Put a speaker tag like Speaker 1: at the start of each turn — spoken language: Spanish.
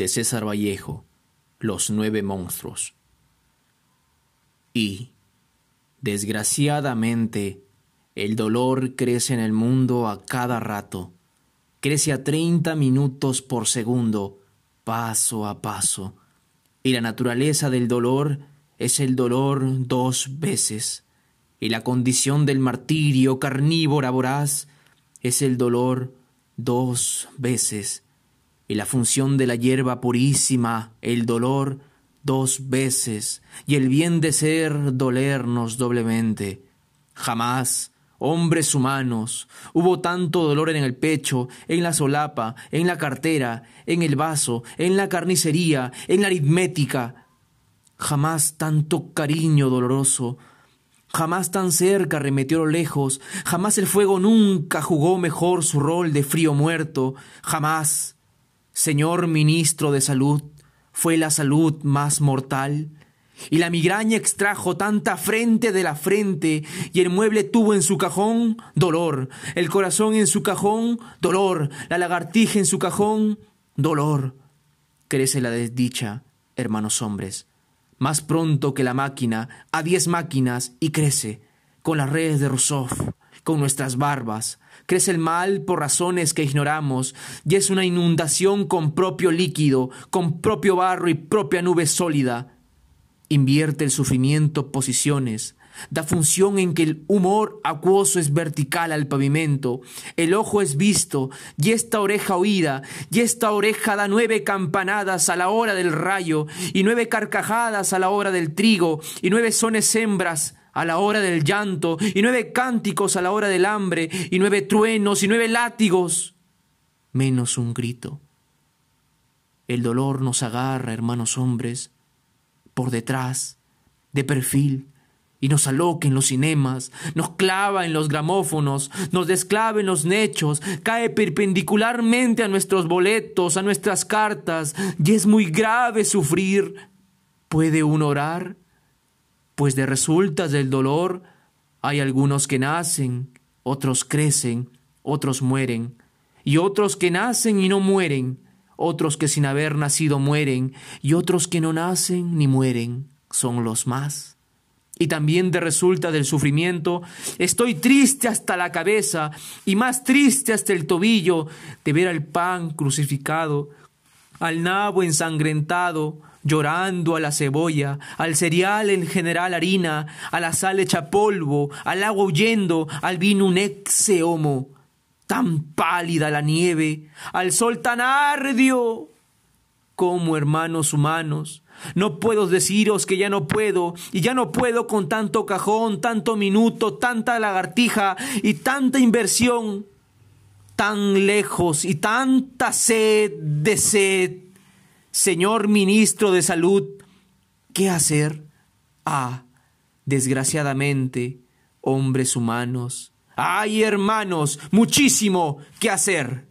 Speaker 1: de César Vallejo, Los nueve monstruos. Y, desgraciadamente, el dolor crece en el mundo a cada rato, crece a 30 minutos por segundo, paso a paso, y la naturaleza del dolor es el dolor dos veces, y la condición del martirio carnívora voraz es el dolor dos veces y la función de la hierba purísima, el dolor, dos veces, y el bien de ser dolernos doblemente. Jamás, hombres humanos, hubo tanto dolor en el pecho, en la solapa, en la cartera, en el vaso, en la carnicería, en la aritmética. Jamás tanto cariño doloroso, Jamás tan cerca remetió lo lejos, jamás el fuego nunca jugó mejor su rol de frío muerto, jamás Señor ministro de salud, fue la salud más mortal. Y la migraña extrajo tanta frente de la frente, y el mueble tuvo en su cajón dolor, el corazón en su cajón dolor, la lagartija en su cajón dolor. Crece la desdicha, hermanos hombres, más pronto que la máquina, a diez máquinas, y crece, con las redes de Rousseau, con nuestras barbas, Crece el mal por razones que ignoramos y es una inundación con propio líquido, con propio barro y propia nube sólida. Invierte el sufrimiento posiciones, da función en que el humor acuoso es vertical al pavimento, el ojo es visto, y esta oreja oída, y esta oreja da nueve campanadas a la hora del rayo, y nueve carcajadas a la hora del trigo, y nueve sones hembras a la hora del llanto, y nueve cánticos a la hora del hambre, y nueve truenos, y nueve látigos, menos un grito. El dolor nos agarra, hermanos hombres, por detrás, de perfil, y nos aloca en los cinemas, nos clava en los gramófonos, nos desclava en los nechos, cae perpendicularmente a nuestros boletos, a nuestras cartas, y es muy grave sufrir. ¿Puede uno orar? Pues de resultas del dolor hay algunos que nacen, otros crecen, otros mueren, y otros que nacen y no mueren, otros que sin haber nacido mueren, y otros que no nacen ni mueren, son los más. Y también de resulta del sufrimiento, estoy triste hasta la cabeza y más triste hasta el tobillo de ver al pan crucificado, al nabo ensangrentado, llorando a la cebolla, al cereal en general harina, a la sal hecha polvo, al agua huyendo, al vino un ex homo, tan pálida la nieve, al sol tan ardio. Como hermanos humanos, no puedo deciros que ya no puedo, y ya no puedo con tanto cajón, tanto minuto, tanta lagartija y tanta inversión, tan lejos y tanta sed de sed Señor ministro de Salud, ¿qué hacer? Ah, desgraciadamente, hombres humanos. ¡Ay, hermanos! Muchísimo que hacer.